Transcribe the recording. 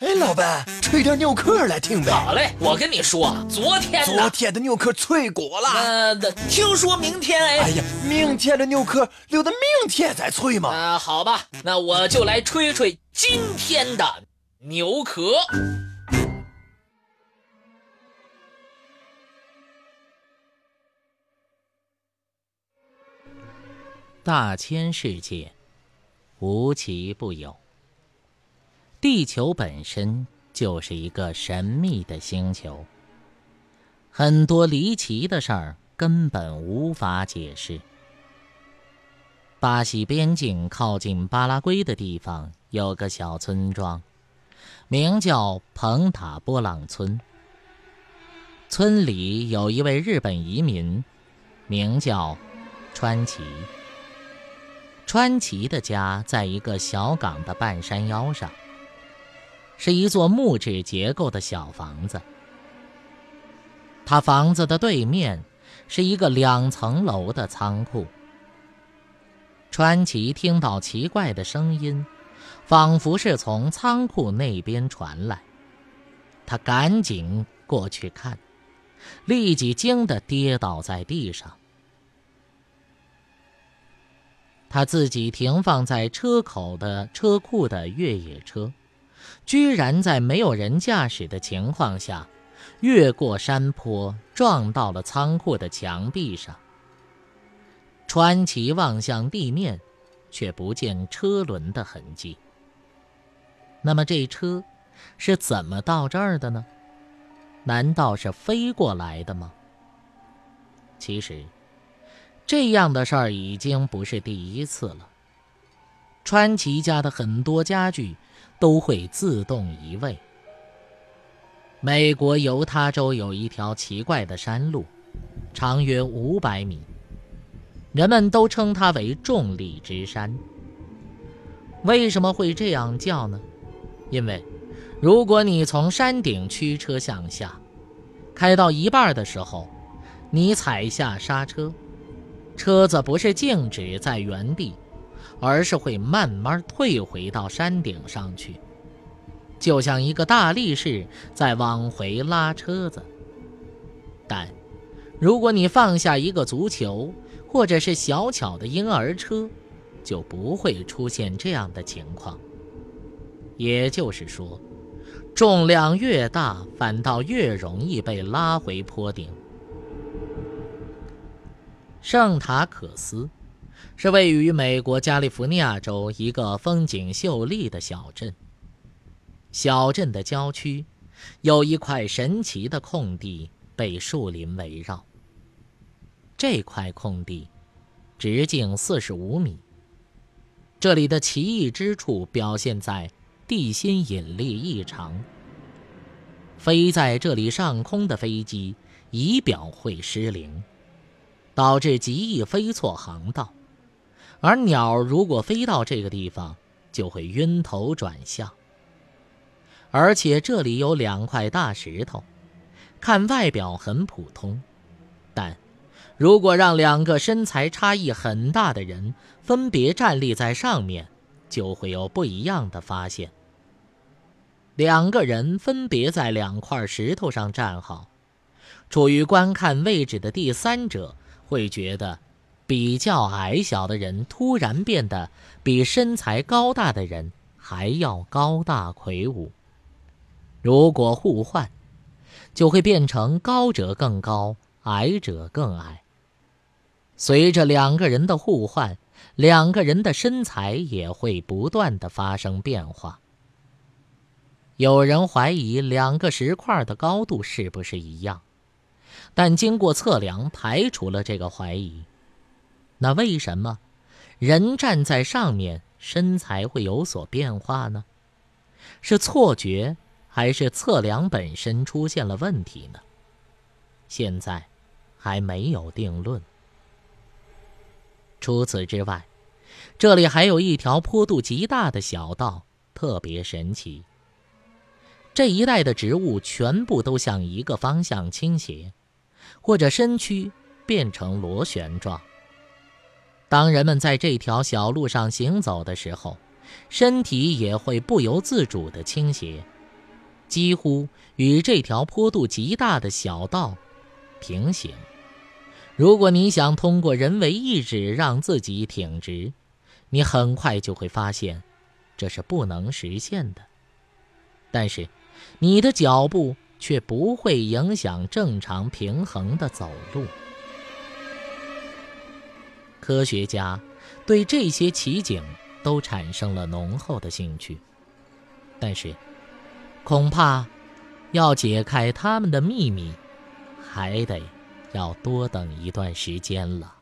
哎，老板，吹点牛壳来听呗。好嘞，我跟你说，昨天昨天的牛壳脆果了。呃，听说明天哎。哎呀，明天的牛壳留到明天再吹嘛。啊，好吧，那我就来吹吹今天的牛壳。大千世界，无奇不有。地球本身就是一个神秘的星球，很多离奇的事儿根本无法解释。巴西边境靠近巴拉圭的地方有个小村庄，名叫蓬塔波朗村。村里有一位日本移民，名叫川崎。川崎的家在一个小港的半山腰上，是一座木质结构的小房子。他房子的对面是一个两层楼的仓库。川崎听到奇怪的声音，仿佛是从仓库那边传来，他赶紧过去看，立即惊得跌倒在地上。他自己停放在车口的车库的越野车，居然在没有人驾驶的情况下，越过山坡，撞到了仓库的墙壁上。川崎望向地面，却不见车轮的痕迹。那么这车是怎么到这儿的呢？难道是飞过来的吗？其实。这样的事儿已经不是第一次了。川崎家的很多家具都会自动移位。美国犹他州有一条奇怪的山路，长约五百米，人们都称它为“重力之山”。为什么会这样叫呢？因为，如果你从山顶驱车向下，开到一半的时候，你踩下刹车。车子不是静止在原地，而是会慢慢退回到山顶上去，就像一个大力士在往回拉车子。但，如果你放下一个足球或者是小巧的婴儿车，就不会出现这样的情况。也就是说，重量越大，反倒越容易被拉回坡顶。圣塔可斯是位于美国加利福尼亚州一个风景秀丽的小镇。小镇的郊区有一块神奇的空地，被树林围绕。这块空地直径四十五米。这里的奇异之处表现在地心引力异常。飞在这里上空的飞机仪表会失灵。导致极易飞错航道，而鸟如果飞到这个地方，就会晕头转向。而且这里有两块大石头，看外表很普通，但如果让两个身材差异很大的人分别站立在上面，就会有不一样的发现。两个人分别在两块石头上站好，处于观看位置的第三者。会觉得，比较矮小的人突然变得比身材高大的人还要高大魁梧。如果互换，就会变成高者更高，矮者更矮。随着两个人的互换，两个人的身材也会不断的发生变化。有人怀疑两个石块的高度是不是一样？但经过测量，排除了这个怀疑。那为什么人站在上面身材会有所变化呢？是错觉，还是测量本身出现了问题呢？现在还没有定论。除此之外，这里还有一条坡度极大的小道，特别神奇。这一带的植物全部都向一个方向倾斜。或者身躯变成螺旋状。当人们在这条小路上行走的时候，身体也会不由自主地倾斜，几乎与这条坡度极大的小道平行。如果你想通过人为意志让自己挺直，你很快就会发现，这是不能实现的。但是，你的脚步却不会影响正常平衡的走路。科学家对这些奇景都产生了浓厚的兴趣，但是，恐怕要解开他们的秘密，还得要多等一段时间了。